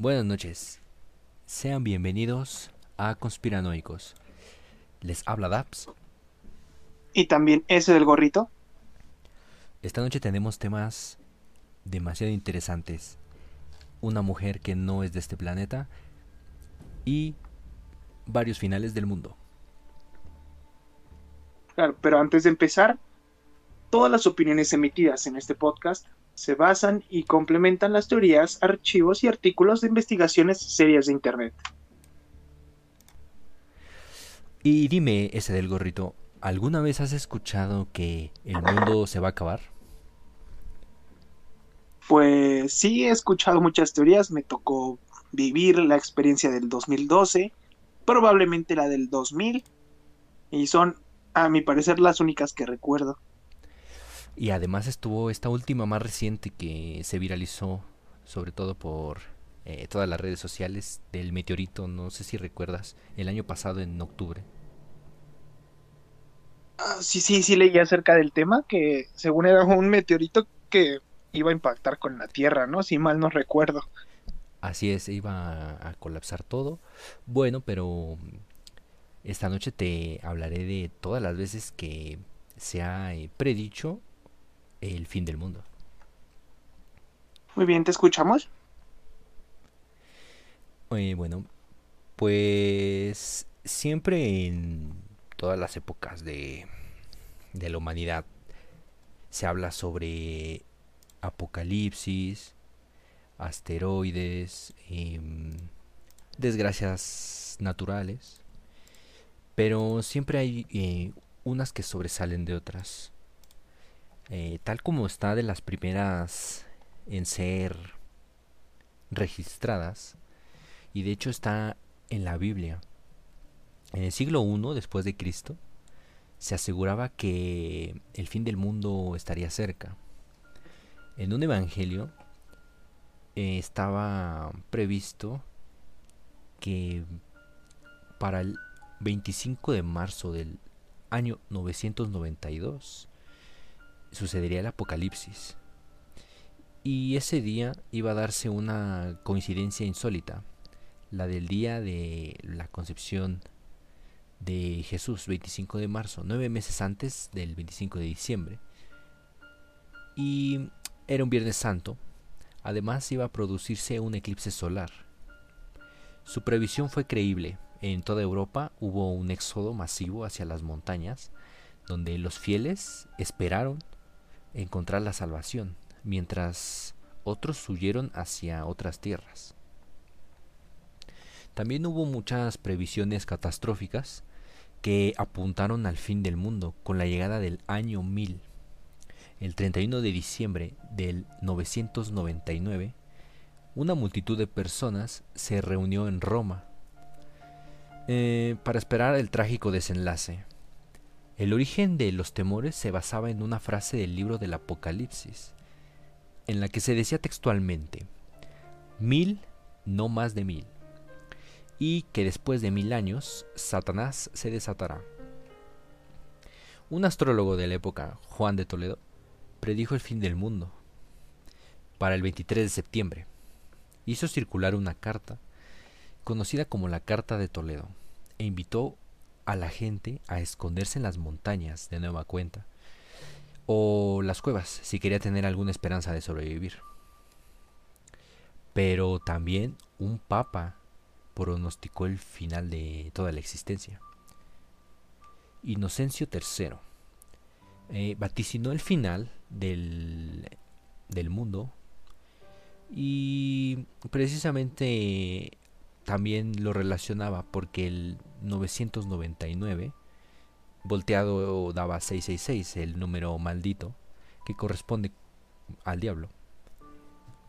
Buenas noches. Sean bienvenidos a Conspiranoicos. Les habla Daps. Y también ese del gorrito. Esta noche tenemos temas demasiado interesantes. Una mujer que no es de este planeta y varios finales del mundo. Claro, pero antes de empezar, todas las opiniones emitidas en este podcast se basan y complementan las teorías, archivos y artículos de investigaciones serias de Internet. Y dime, ese del gorrito, ¿alguna vez has escuchado que el mundo se va a acabar? Pues sí, he escuchado muchas teorías, me tocó vivir la experiencia del 2012, probablemente la del 2000, y son, a mi parecer, las únicas que recuerdo. Y además estuvo esta última más reciente que se viralizó, sobre todo por eh, todas las redes sociales, del meteorito, no sé si recuerdas, el año pasado en octubre. Ah, sí, sí, sí leí acerca del tema, que según era un meteorito que iba a impactar con la Tierra, ¿no? Si mal no recuerdo. Así es, iba a, colapsar todo. Bueno, pero esta noche te hablaré de todas las veces que se ha eh, predicho el fin del mundo. Muy bien, ¿te escuchamos? Eh, bueno, pues siempre en todas las épocas de, de la humanidad se habla sobre apocalipsis, asteroides, em, desgracias naturales, pero siempre hay eh, unas que sobresalen de otras. Eh, tal como está de las primeras en ser registradas, y de hecho está en la Biblia. En el siglo I después de Cristo se aseguraba que el fin del mundo estaría cerca. En un evangelio eh, estaba previsto que para el 25 de marzo del año 992 sucedería el apocalipsis. Y ese día iba a darse una coincidencia insólita, la del día de la concepción de Jesús, 25 de marzo, nueve meses antes del 25 de diciembre. Y era un Viernes Santo, además iba a producirse un eclipse solar. Su previsión fue creíble, en toda Europa hubo un éxodo masivo hacia las montañas, donde los fieles esperaron encontrar la salvación, mientras otros huyeron hacia otras tierras. También hubo muchas previsiones catastróficas que apuntaron al fin del mundo con la llegada del año 1000. El 31 de diciembre del 999, una multitud de personas se reunió en Roma eh, para esperar el trágico desenlace. El origen de los temores se basaba en una frase del libro del Apocalipsis, en la que se decía textualmente, mil, no más de mil, y que después de mil años Satanás se desatará. Un astrólogo de la época, Juan de Toledo, predijo el fin del mundo para el 23 de septiembre. Hizo circular una carta, conocida como la Carta de Toledo, e invitó a la gente a esconderse en las montañas de nueva cuenta o las cuevas si quería tener alguna esperanza de sobrevivir. Pero también un papa pronosticó el final de toda la existencia. Inocencio III eh, vaticinó el final del, del mundo y precisamente también lo relacionaba porque el 999 volteado daba 666, el número maldito que corresponde al diablo.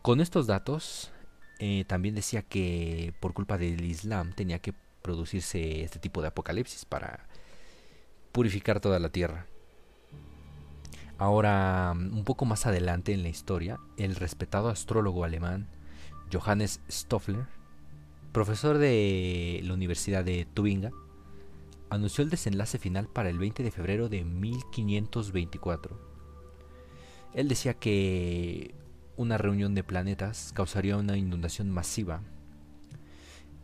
Con estos datos eh, también decía que por culpa del Islam tenía que producirse este tipo de apocalipsis para purificar toda la tierra. Ahora, un poco más adelante en la historia, el respetado astrólogo alemán Johannes Stoffler profesor de la Universidad de Tubinga, anunció el desenlace final para el 20 de febrero de 1524. Él decía que una reunión de planetas causaría una inundación masiva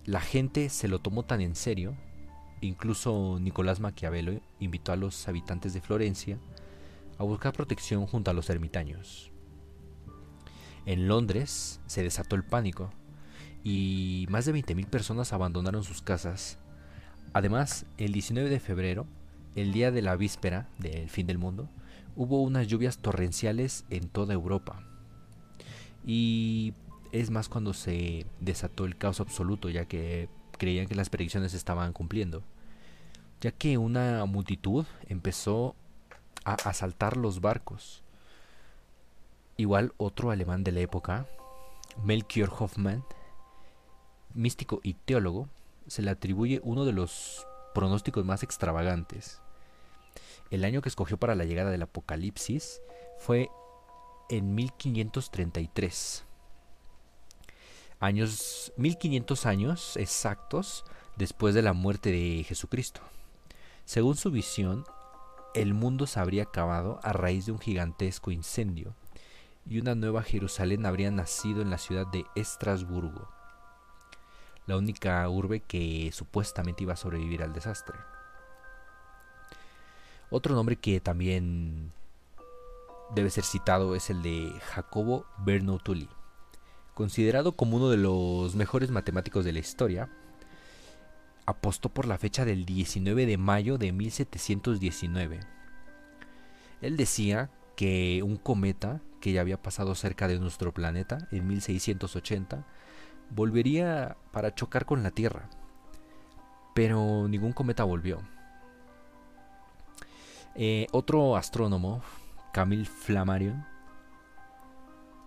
la gente se lo tomó tan en serio, incluso Nicolás Maquiavelo invitó a los habitantes de Florencia a buscar protección junto a los ermitaños. En Londres se desató el pánico y más de 20.000 personas abandonaron sus casas. Además, el 19 de febrero, el día de la víspera del fin del mundo, hubo unas lluvias torrenciales en toda Europa. Y es más cuando se desató el caos absoluto, ya que creían que las predicciones estaban cumpliendo. Ya que una multitud empezó a asaltar los barcos. Igual otro alemán de la época, Melchior Hoffmann, místico y teólogo, se le atribuye uno de los pronósticos más extravagantes. El año que escogió para la llegada del apocalipsis fue en 1533. Años 1500 años exactos después de la muerte de Jesucristo. Según su visión, el mundo se habría acabado a raíz de un gigantesco incendio y una nueva Jerusalén habría nacido en la ciudad de Estrasburgo, la única urbe que supuestamente iba a sobrevivir al desastre. Otro nombre que también debe ser citado es el de Jacobo Bernoulli, considerado como uno de los mejores matemáticos de la historia. Apostó por la fecha del 19 de mayo de 1719. Él decía que un cometa que ya había pasado cerca de nuestro planeta en 1680 volvería para chocar con la Tierra. Pero ningún cometa volvió. Eh, otro astrónomo, Camille Flammarion,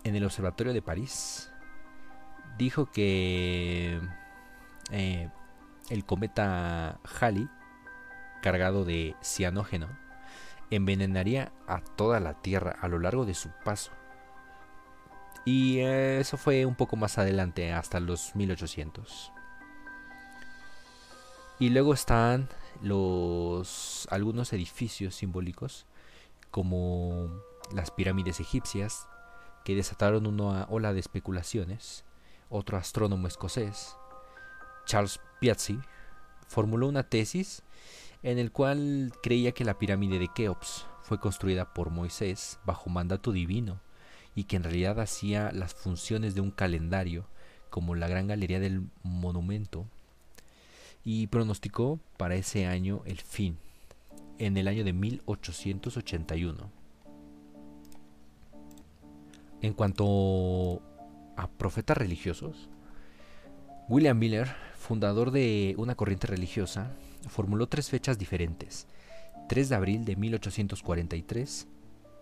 en el Observatorio de París, dijo que eh, el cometa Halley, cargado de cianógeno, envenenaría a toda la Tierra a lo largo de su paso. Y eso fue un poco más adelante, hasta los 1800. Y luego están los algunos edificios simbólicos como las pirámides egipcias que desataron una ola de especulaciones. Otro astrónomo escocés, Charles Piazzi, formuló una tesis en el cual creía que la pirámide de Keops fue construida por Moisés bajo mandato divino y que en realidad hacía las funciones de un calendario como la gran galería del monumento y pronosticó para ese año el fin, en el año de 1881. En cuanto a profetas religiosos, William Miller, fundador de una corriente religiosa, formuló tres fechas diferentes. 3 de abril de 1843,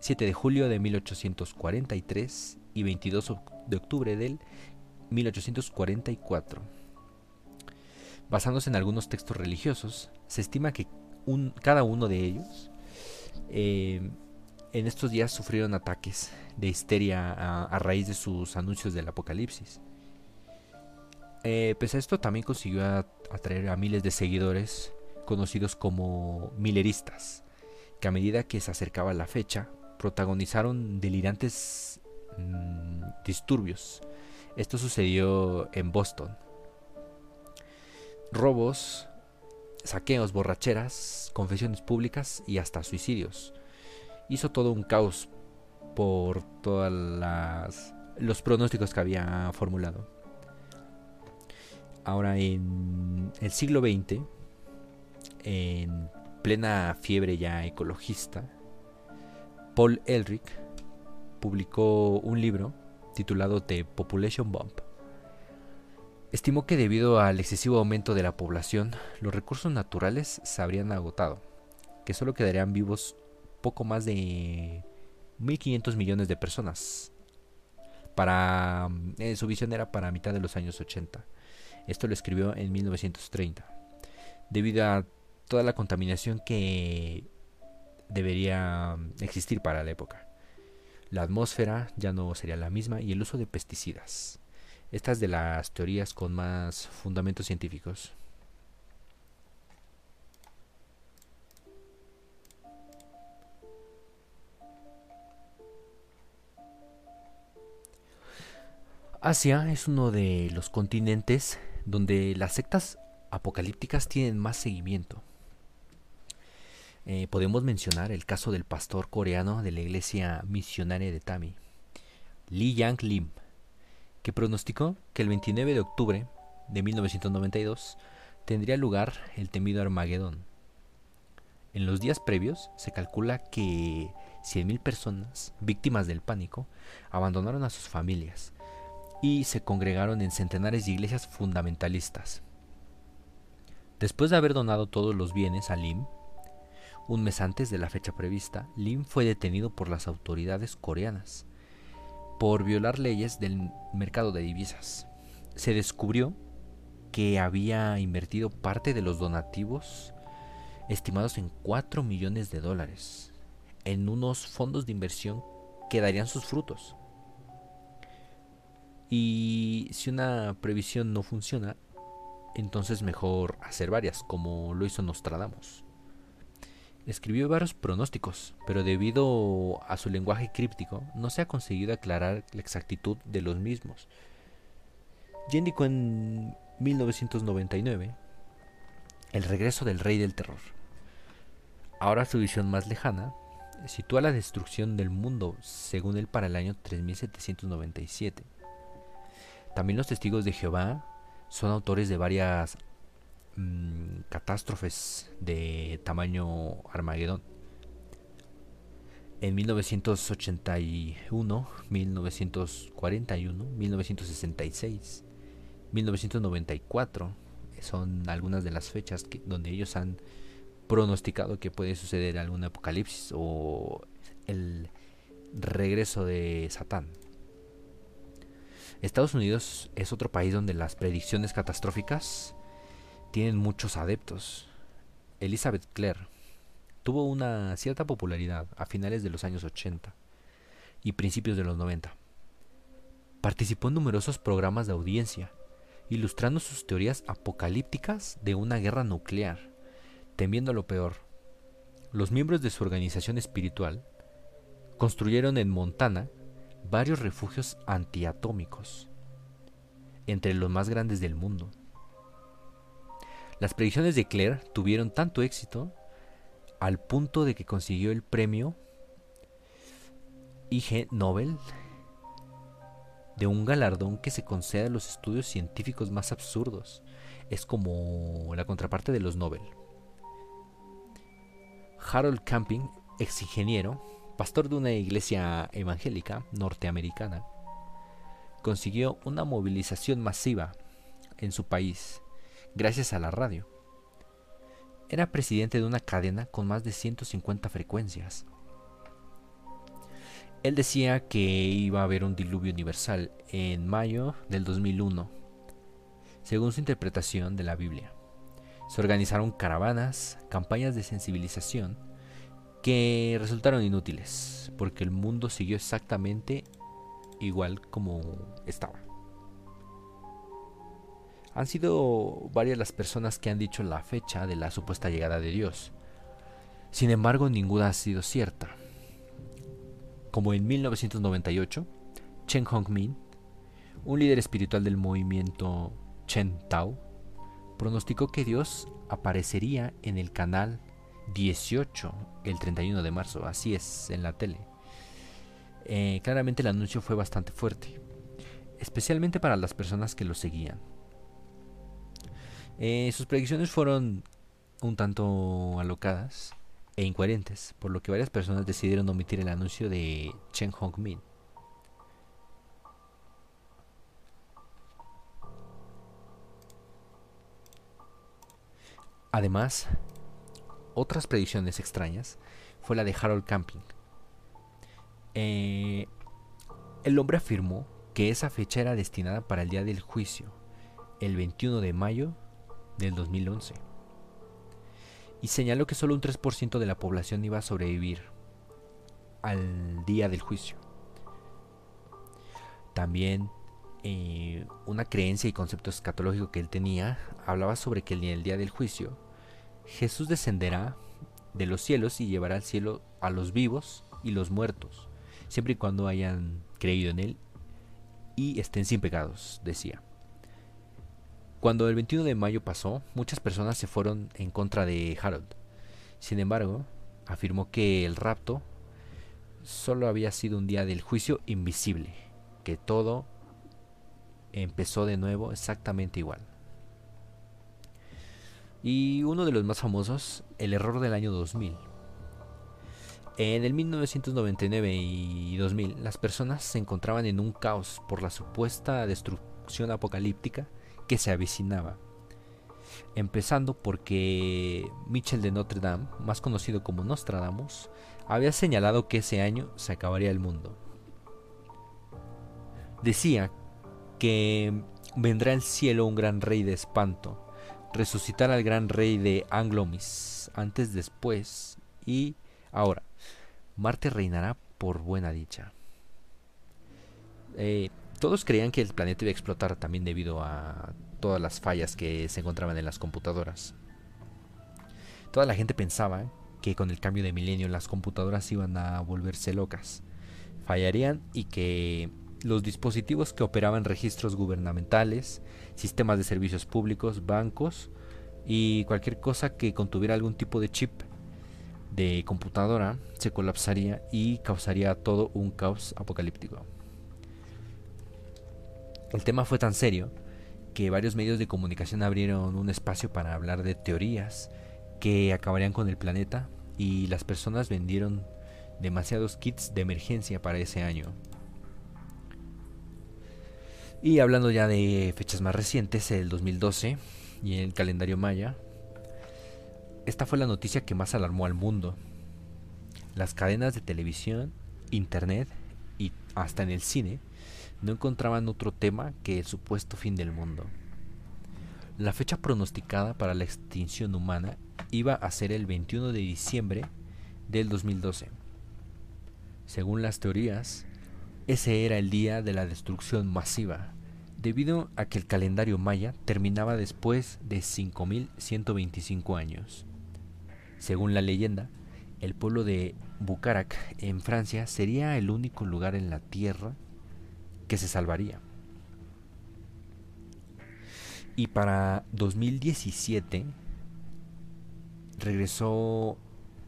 7 de julio de 1843 y 22 de octubre del 1844 basándose en algunos textos religiosos, se estima que cada uno de ellos eh, en estos días sufrieron ataques de histeria a, raíz de sus anuncios del apocalipsis. Eh, pese a esto, también consiguió atraer a miles de seguidores conocidos como mileristas, que a medida que se acercaba la fecha, protagonizaron delirantes mm, disturbios. Esto sucedió en Boston, robos, saqueos, borracheras, confesiones públicas y hasta suicidios. Hizo todo un caos por todos los pronósticos que había formulado. Ahora en el siglo XX, en plena fiebre ya ecologista, Paul Elric publicó un libro titulado The Population Bomb, Estimó que debido al excesivo aumento de la población, los recursos naturales se habrían agotado, que solo quedarían vivos poco más de 1.500 millones de personas. Para, eh, su visión era para mitad de los años 80. Esto lo escribió en 1930. Debido a toda la contaminación que debería existir para la época. La atmósfera ya no sería la misma y el uso de pesticidas. Estas de las teorías con más fundamentos científicos. Asia es uno de los continentes donde las sectas apocalípticas tienen más seguimiento. Eh, podemos mencionar el caso del pastor coreano de la iglesia misionaria de Tami, Lee Yang Lim, que pronosticó que el 29 de octubre de 1992 tendría lugar el temido Armagedón. En los días previos se calcula que 100.000 personas, víctimas del pánico, abandonaron a sus familias y se congregaron en centenares de iglesias fundamentalistas. Después de haber donado todos los bienes a Lim, un mes antes de la fecha prevista, Lim fue detenido por las autoridades coreanas por violar leyes del mercado de divisas. Se descubrió que había invertido parte de los donativos estimados en 4 millones de dólares en unos fondos de inversión que darían sus frutos. Y si una previsión no funciona, entonces mejor hacer varias, como lo hizo Nostradamus. Escribió varios pronósticos, pero debido a su lenguaje críptico no se ha conseguido aclarar la exactitud de los mismos. Ya indicó en 1999 el regreso del rey del terror. Ahora su visión más lejana sitúa la destrucción del mundo según él para el año 3797. También los testigos de Jehová son autores de varias mm, catástrofes de tamaño Armagedón. En 1981, 1941, 1966, 1994 son algunas de las fechas donde ellos han pronosticado que puede suceder algún apocalipsis o el regreso de Satán. Estados Unidos es otro país donde las predicciones catastróficas tienen muchos adeptos. Elizabeth Clare tuvo una cierta popularidad a finales de los años 80 y principios de los 90. Participó en numerosos programas de audiencia, ilustrando sus teorías apocalípticas de una guerra nuclear, temiendo lo peor. Los miembros de su organización espiritual construyeron en Montana varios refugios antiatómicos, entre los más grandes del mundo. Las predicciones de Claire tuvieron tanto éxito al punto de que consiguió el premio IG Nobel de un galardón que se concede a los estudios científicos más absurdos. Es como la contraparte de los Nobel. Harold Camping, ex ingeniero, pastor de una iglesia evangélica norteamericana, consiguió una movilización masiva en su país gracias a la radio. Era presidente de una cadena con más de 150 frecuencias. Él decía que iba a haber un diluvio universal en mayo del 2001, según su interpretación de la Biblia. Se organizaron caravanas, campañas de sensibilización que resultaron inútiles, porque el mundo siguió exactamente igual como estaba. Han sido varias las personas que han dicho la fecha de la supuesta llegada de Dios. Sin embargo, ninguna ha sido cierta. Como en 1998, Chen Hongmin, un líder espiritual del movimiento Chen Tao, pronosticó que Dios aparecería en el canal 18 el 31 de marzo, así es en la tele. Eh, claramente el anuncio fue bastante fuerte, especialmente para las personas que lo seguían. Eh, sus predicciones fueron un tanto alocadas e incoherentes, por lo que varias personas decidieron omitir el anuncio de Chen Hongmin. Además, otras predicciones extrañas fue la de Harold Camping. Eh, el hombre afirmó que esa fecha era destinada para el día del juicio, el 21 de mayo del 2011, y señaló que solo un 3% de la población iba a sobrevivir al día del juicio. También eh, una creencia y concepto escatológico que él tenía hablaba sobre que en el día del juicio Jesús descenderá de los cielos y llevará al cielo a los vivos y los muertos, siempre y cuando hayan creído en Él y estén sin pecados, decía. Cuando el 21 de mayo pasó, muchas personas se fueron en contra de Harold. Sin embargo, afirmó que el rapto solo había sido un día del juicio invisible, que todo empezó de nuevo exactamente igual. Y uno de los más famosos, el error del año 2000. En el 1999 y 2000, las personas se encontraban en un caos por la supuesta destrucción apocalíptica que se avecinaba. Empezando porque Michel de Notre Dame, más conocido como Nostradamus, había señalado que ese año se acabaría el mundo. Decía que vendrá al cielo un gran rey de espanto, resucitar al gran rey de Anglomis, antes, después y ahora. Marte reinará por buena dicha. Eh, todos creían que el planeta iba a explotar también debido a todas las fallas que se encontraban en las computadoras. Toda la gente pensaba que con el cambio de milenio las computadoras iban a volverse locas, fallarían y que los dispositivos que operaban registros gubernamentales, sistemas de servicios públicos, bancos y cualquier cosa que contuviera algún tipo de chip de computadora se colapsaría y causaría todo un caos apocalíptico. El tema fue tan serio que varios medios de comunicación abrieron un espacio para hablar de teorías que acabarían con el planeta y las personas vendieron demasiados kits de emergencia para ese año. Y hablando ya de fechas más recientes, el 2012 y el calendario maya, esta fue la noticia que más alarmó al mundo. Las cadenas de televisión, internet y hasta en el cine no encontraban otro tema que el supuesto fin del mundo. La fecha pronosticada para la extinción humana iba a ser el 21 de diciembre del 2012. Según las teorías, ese era el día de la destrucción masiva, debido a que el calendario maya terminaba después de 5125 años. Según la leyenda, el pueblo de Bucarak en Francia sería el único lugar en la Tierra que se salvaría. Y para 2017 regresó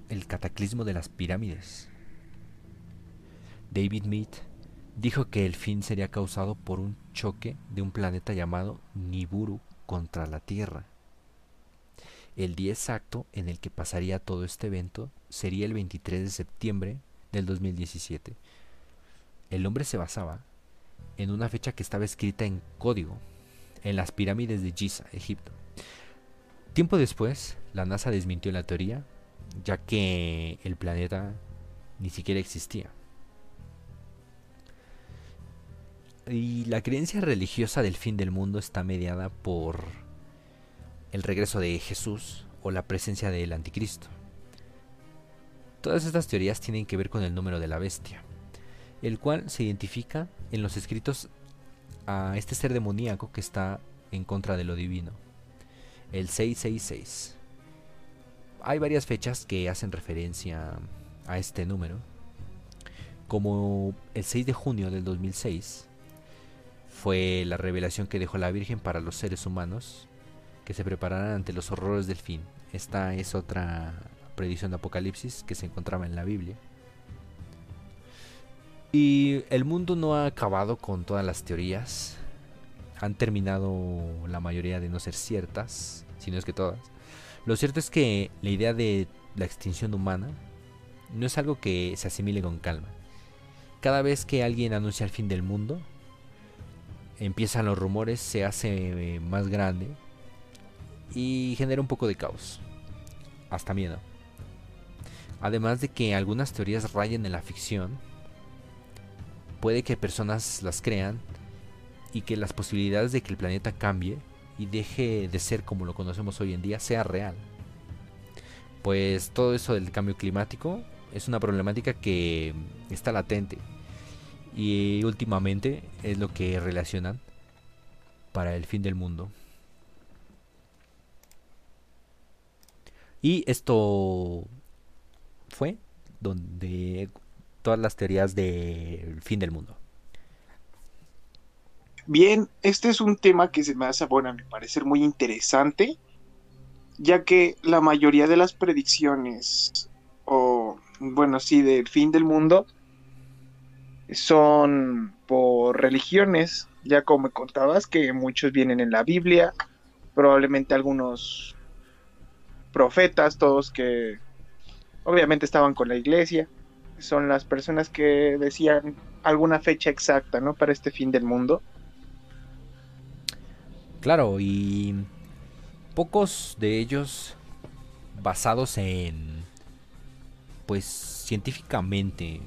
el cataclismo de las pirámides. David Mead dijo que el fin sería causado por un choque de un planeta llamado Nibiru contra la Tierra. El día exacto en el que pasaría todo este evento sería el 23 de septiembre del 2017. El hombre se basaba en una fecha que estaba escrita en código en las pirámides de Giza, Egipto. Tiempo después, la NASA desmintió la teoría, ya que el planeta ni siquiera existía. Y la creencia religiosa del fin del mundo está mediada por el regreso de Jesús o la presencia del anticristo. Todas estas teorías tienen que ver con el número de la bestia, el cual se identifica en los escritos a este ser demoníaco que está en contra de lo divino, el 666. Hay varias fechas que hacen referencia a este número, como el 6 de junio del 2006, fue la revelación que dejó la Virgen para los seres humanos que se prepararan ante los horrores del fin. Esta es otra predicción de Apocalipsis que se encontraba en la Biblia. Y el mundo no ha acabado con todas las teorías. Han terminado la mayoría de no ser ciertas, si no es que todas. Lo cierto es que la idea de la extinción humana no es algo que se asimile con calma. Cada vez que alguien anuncia el fin del mundo, empiezan los rumores, se hace eh, más grande y genera un poco de caos, hasta miedo. Además de que algunas teorías rayen en la ficción, puede que personas las crean y que las posibilidades de que el planeta cambie y deje de ser como lo conocemos hoy en día sea real. Pues todo eso del cambio climático es una problemática que está latente y últimamente es lo que relacionan para el fin del mundo. Y esto fue donde todas las teorías del fin del mundo. Bien, este es un tema que se me hace, bueno, a mi parecer muy interesante, ya que la mayoría de las predicciones, o bueno, sí, del fin del mundo, son por religiones, ya como me contabas, que muchos vienen en la Biblia, probablemente algunos profetas, todos que obviamente estaban con la iglesia, son las personas que decían alguna fecha exacta, ¿no? Para este fin del mundo. Claro, y pocos de ellos basados en, pues, científicamente.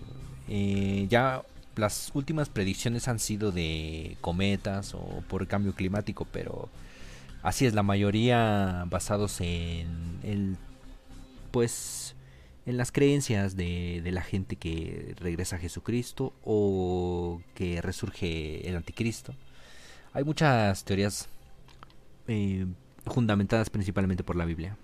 Eh, ya las últimas predicciones han sido de cometas o por cambio climático, pero así es, la mayoría basados en el, pues, en las creencias de, la gente que regresa a Jesucristo o que resurge el anticristo. Hay muchas teorías eh, fundamentadas principalmente por la Biblia.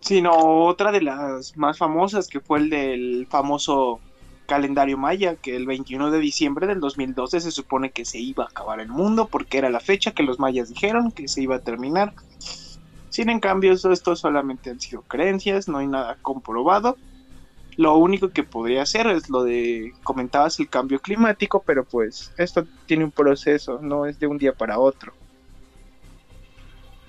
Sí, no, otra de las más famosas que fue el del famoso calendario maya, que el 21 de diciembre del 2012 se supone que se iba a acabar el mundo porque era la fecha que los mayas dijeron que se iba a terminar. Sin en cambio, esto solamente han sido creencias, no hay nada comprobado. Lo único que podría ser es lo de, comentabas, el cambio climático, pero pues esto tiene un proceso, no es de un día para otro.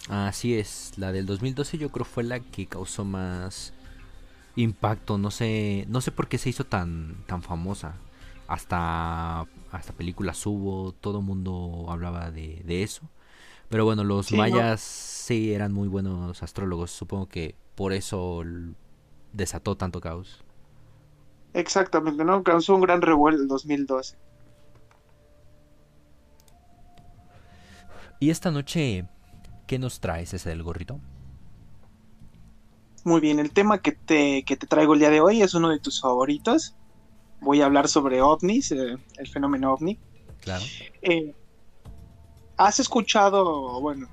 Así es, la del 2012 yo creo fue la que causó más impacto, no sé, no sé por qué se hizo tan tan famosa. Hasta hasta películas hubo, todo el mundo hablaba de, de eso. Pero bueno, los mayas sí eran muy buenos astrólogos, supongo que por eso desató tanto caos. Exactamente, ¿no? Causó un gran revuelo el 2012. Y esta noche ¿Qué nos traes ese del gorrito? Muy bien, el tema que te, que te traigo el día de hoy es uno de tus favoritos. Voy a hablar sobre ovnis, eh, el fenómeno ovni. Claro. Eh, ¿Has escuchado, bueno,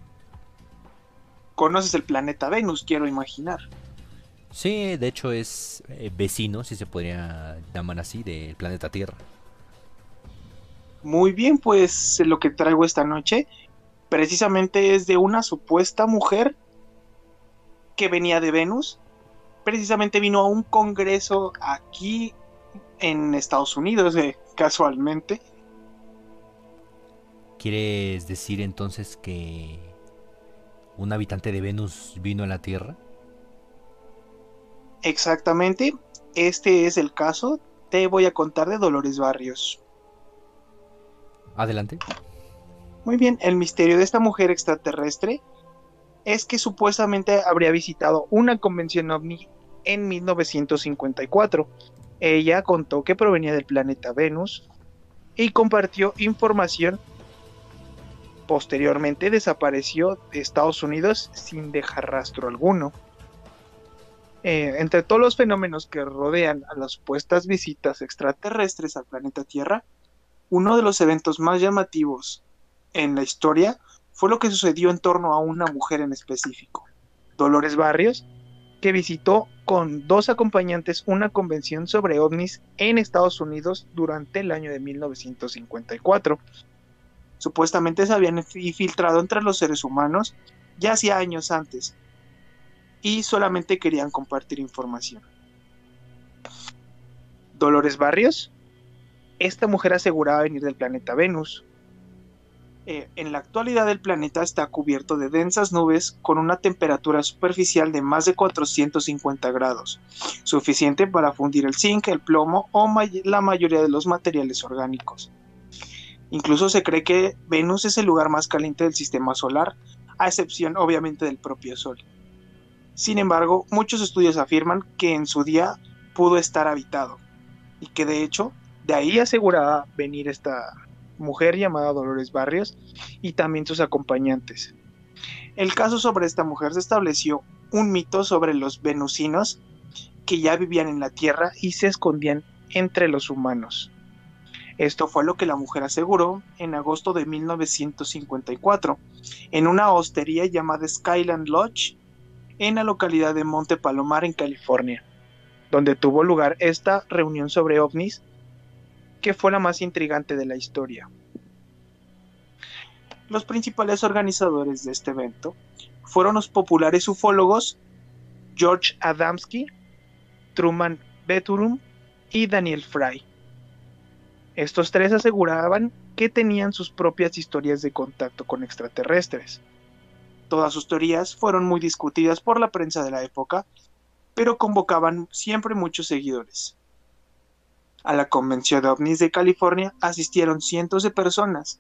conoces el planeta Venus, quiero imaginar? Sí, de hecho es eh, vecino, si se podría llamar así, del planeta Tierra. Muy bien, pues lo que traigo esta noche precisamente es de una supuesta mujer que venía de Venus. Precisamente vino a un congreso aquí en Estados Unidos, eh, casualmente. ¿Quieres decir entonces que un habitante de Venus vino a la Tierra? Exactamente, este es el caso. Te voy a contar de Dolores Barrios. Adelante. Muy bien, el misterio de esta mujer extraterrestre es que supuestamente habría visitado una convención ovni en 1954. Ella contó que provenía del planeta Venus y compartió información. Posteriormente desapareció de Estados Unidos sin dejar rastro alguno. Eh, entre todos los fenómenos que rodean a las supuestas visitas extraterrestres al planeta Tierra, uno de los eventos más llamativos en la historia fue lo que sucedió en torno a una mujer en específico, Dolores Barrios, que visitó con dos acompañantes una convención sobre ovnis en Estados Unidos durante el año de 1954. Supuestamente se habían infiltrado entre los seres humanos ya hacía años antes y solamente querían compartir información. Dolores Barrios, esta mujer aseguraba venir del planeta Venus, eh, en la actualidad el planeta está cubierto de densas nubes con una temperatura superficial de más de 450 grados, suficiente para fundir el zinc, el plomo o la mayoría de los materiales orgánicos. Incluso se cree que Venus es el lugar más caliente del sistema solar, a excepción obviamente del propio Sol. Sin embargo, muchos estudios afirman que en su día pudo estar habitado y que de hecho de ahí aseguraba venir esta, mujer llamada Dolores Barrios, y también sus acompañantes. El caso sobre esta mujer se estableció un mito sobre los venusinos que ya vivían en la Tierra y se escondían entre los humanos. Esto fue lo que la mujer aseguró en agosto de 1954 en una hostería llamada Skyland Lodge en la localidad de Monte Palomar en California, donde tuvo lugar esta reunión sobre ovnis que fue la más intrigante de la historia. Los principales organizadores de este evento fueron los populares ufólogos George Adamski, Truman Beturum y Daniel Fry. Estos tres aseguraban que tenían sus propias historias de contacto con extraterrestres. Todas sus teorías fueron muy discutidas por la prensa de la época, pero convocaban siempre muchos seguidores. A la convención de ovnis de California asistieron cientos de personas,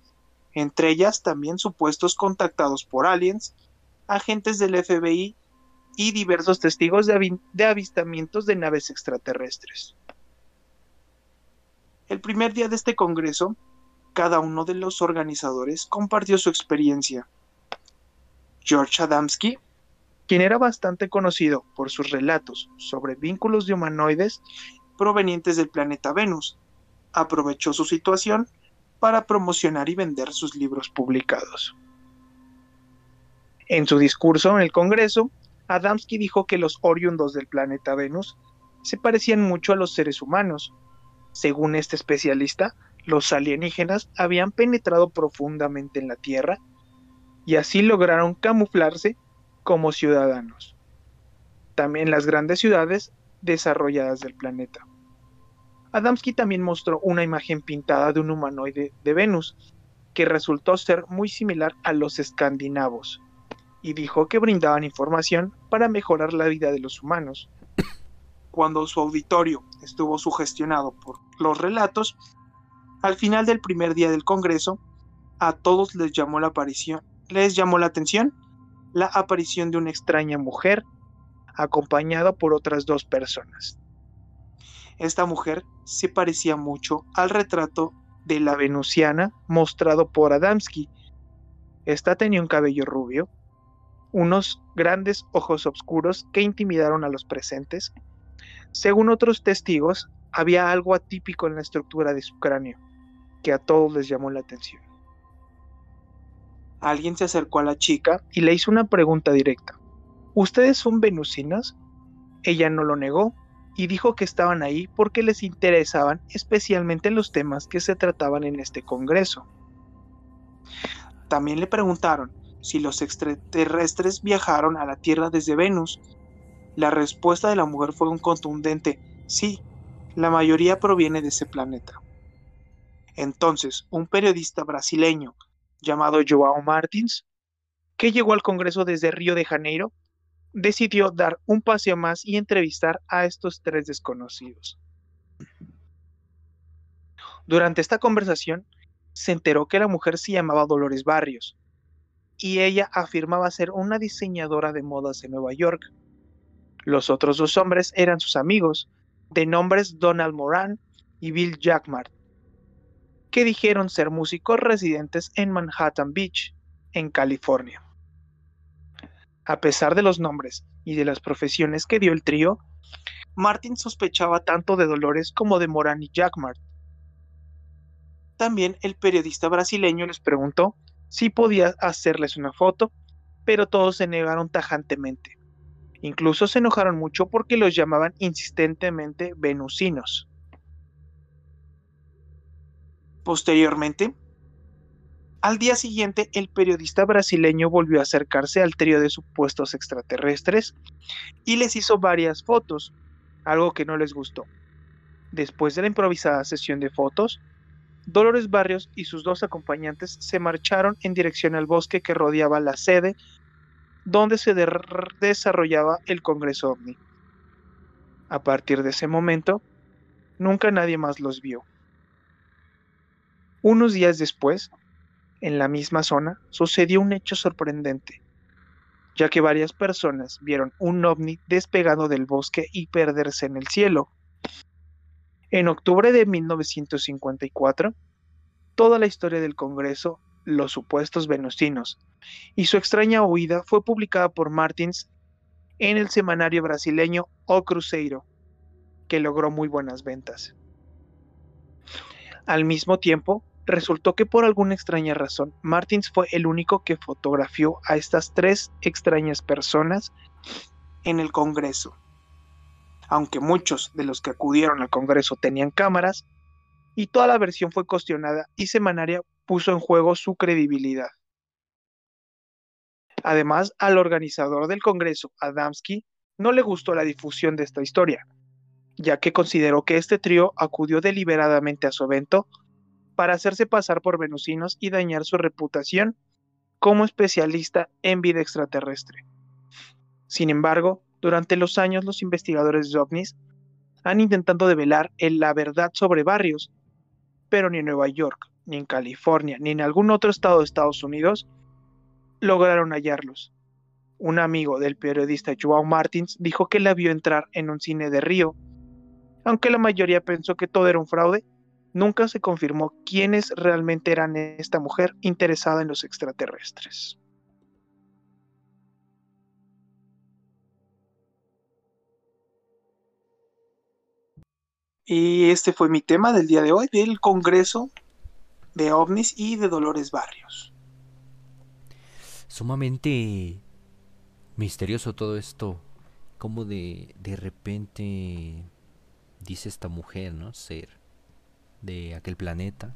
entre ellas también supuestos contactados por aliens, agentes del FBI y diversos testigos de, de avistamientos de naves extraterrestres. El primer día de este congreso, cada uno de los organizadores compartió su experiencia. George Adamski, quien era bastante conocido por sus relatos sobre vínculos de humanoides provenientes del planeta Venus, aprovechó su situación para promocionar y vender sus libros publicados. En su discurso en el Congreso, Adamski dijo que los oriundos del planeta Venus se parecían mucho a los seres humanos, según este especialista, los alienígenas habían penetrado profundamente en la Tierra y así lograron camuflarse como ciudadanos. También las grandes ciudades desarrolladas del planeta. Adamski también mostró una imagen pintada de un humanoide de Venus, que resultó ser muy similar a los escandinavos, y dijo que brindaban información para mejorar la vida de los humanos. Cuando su auditorio estuvo sugestionado por los relatos, al final del primer día del Congreso, a todos les llamó la aparición, les llamó la atención la aparición de una extraña mujer acompañada por otras dos personas. Esta mujer se parecía mucho al retrato de la venusiana mostrado por Adamski. Esta tenía un cabello rubio, unos grandes ojos oscuros que intimidaron a los presentes. Según otros testigos, había algo atípico en la estructura de su cráneo, que a todos les llamó la atención. Alguien se acercó a la chica y le hizo una pregunta directa. ¿Ustedes son venusinas? Ella no lo negó y dijo que estaban ahí porque les interesaban especialmente los temas que se trataban en este congreso. También le preguntaron si los extraterrestres viajaron a la Tierra desde Venus. La respuesta de la mujer fue un contundente sí, la mayoría proviene de ese planeta. Entonces, un periodista brasileño llamado Joao Martins, que llegó al Congreso desde Río de Janeiro, decidió dar un paseo más y entrevistar a estos tres desconocidos. Durante esta conversación, se enteró que la mujer se llamaba Dolores Barrios, y ella afirmaba ser una diseñadora de modas en Nueva York. Los otros dos hombres eran sus amigos, de nombres Donald Moran y Bill Jackmart, que dijeron ser músicos residentes en Manhattan Beach, en California. A pesar de los nombres y de las profesiones que dio el trío, Martin sospechaba tanto de Dolores como de Moran y Jackmart. También el periodista brasileño les preguntó si podía hacerles una foto, pero todos se negaron tajantemente. Incluso se enojaron mucho porque los llamaban insistentemente venusinos. Posteriormente, al día siguiente, el periodista brasileño volvió a acercarse al trío de supuestos extraterrestres y les hizo varias fotos, algo que no les gustó. Después de la improvisada sesión de fotos, Dolores Barrios y sus dos acompañantes se marcharon en dirección al bosque que rodeaba la sede donde se desarrollaba el Congreso OVNI. A partir de ese momento, nunca nadie más los vio. Unos días después, en la misma zona, sucedió un hecho sorprendente, ya que varias personas vieron un ovni despegado del bosque y perderse en el cielo. En octubre de 1954, toda la historia del Congreso los supuestos venusinos, y su extraña huida fue publicada por Martins en el semanario brasileño O Cruzeiro, que logró muy buenas ventas. Al mismo tiempo, resultó que por alguna extraña razón, Martins fue el único que fotografió a estas tres extrañas personas en el Congreso. Aunque muchos de los que acudieron al Congreso tenían cámaras, y toda la versión fue cuestionada y Semanaria puso en juego su credibilidad. Además, al organizador del Congreso, Adamski, no le gustó la difusión de esta historia, ya que consideró que este trío acudió deliberadamente a su evento para hacerse pasar por venusinos y dañar su reputación como especialista en vida extraterrestre. Sin embargo, durante los años los investigadores de ovnis han intentado develar la verdad sobre barrios, pero ni Nueva York, ni en California, ni en algún otro estado de Estados Unidos lograron hallarlos. Un amigo del periodista Joao Martins dijo que la vio entrar en un cine de Río. Aunque la mayoría pensó que todo era un fraude, nunca se confirmó quiénes realmente eran esta mujer interesada en los extraterrestres. Y este fue mi tema del día de hoy, del Congreso de OVNIs y de Dolores Barrios. Sumamente misterioso todo esto, como de, de repente dice esta mujer, ¿no? Ser de aquel planeta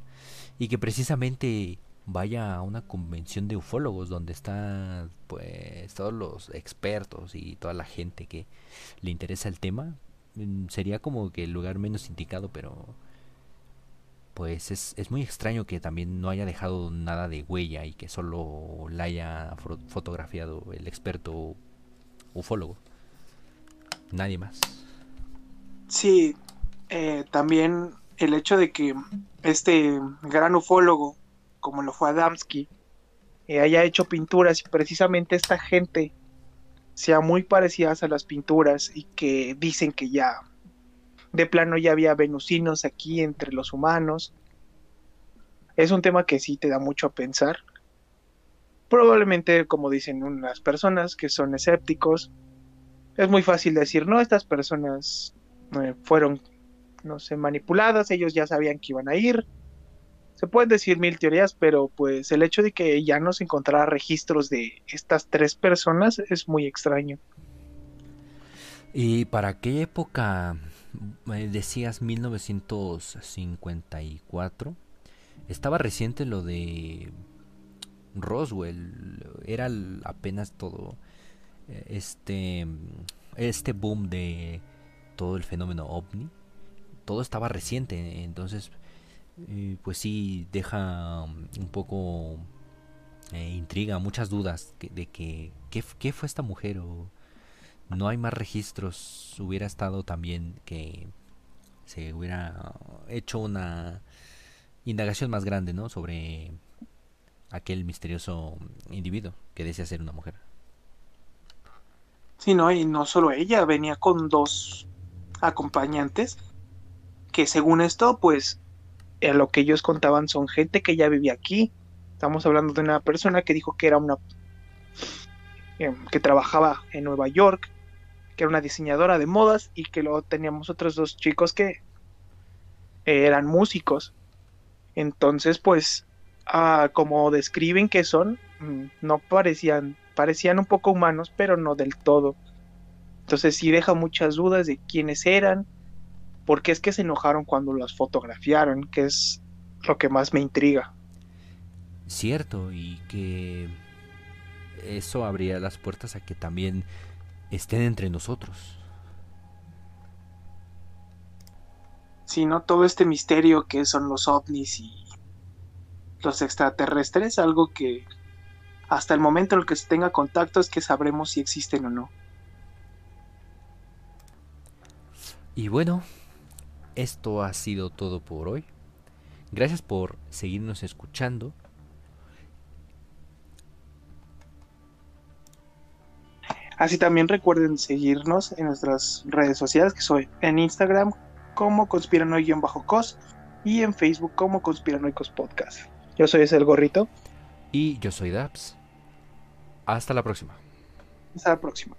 y que precisamente vaya a una convención de ufólogos donde están pues todos los expertos y toda la gente que le interesa el tema Mm, sería como que el lugar menos indicado, pero pues es, es, muy extraño que también no haya dejado nada de huella y que solo la haya fotografiado el experto ufólogo. Nadie más. Sí, eh, también el hecho de que este gran ufólogo, como lo fue Adamski, eh, haya hecho pinturas y precisamente esta gente sean muy parecidas a las pinturas y que dicen que ya de plano ya había venusinos aquí entre los humanos. Es un tema que sí te da mucho a pensar. Probablemente, como dicen unas personas que son escépticos, es muy fácil decir, no, estas personas eh, fueron, no sé, manipuladas, ellos ya sabían que iban a ir, se pueden decir mil teorías, pero pues el hecho de que ya no se encontrara registros de estas tres personas es muy extraño. ¿Y para qué época decías 1954? Estaba reciente lo de Roswell, era apenas todo eh, este este boom de todo el fenómeno ovni. Todo estaba reciente, entonces pues sí deja un poco eh, intriga, muchas dudas de que ¿qué, fue esta mujer o no hay más registros, hubiera estado también que se hubiera hecho una indagación más grande, ¿no? Sobre aquel misterioso individuo que decía ser una mujer. Sí, no, y no solo ella, venía con dos acompañantes que según esto, pues a lo que ellos contaban son gente que ya vivía aquí. Estamos hablando de una persona que dijo que era una em, que trabajaba en Nueva York, que era una diseñadora de modas y que luego teníamos otros dos chicos que eran músicos. Entonces, pues, ah, como describen que son, mm, no parecían, parecían un poco humanos, pero no del todo. Entonces sí deja muchas dudas de quiénes eran, porque es que se enojaron cuando las fotografiaron, que es lo que más me intriga. Cierto, y que eso abría las puertas a que también estén entre nosotros. Si no, todo este misterio que son los ovnis y los extraterrestres, algo que hasta el momento en el que se tenga contacto es que sabremos si existen o no. Y bueno, esto ha sido todo por hoy. Gracias por seguirnos escuchando. Así también recuerden seguirnos en nuestras redes sociales, que soy en Instagram como conspiranoic-cos y en Facebook como conspiranoicos podcast. Yo soy el gorrito. Y yo soy Daps. Hasta la próxima. Hasta la próxima.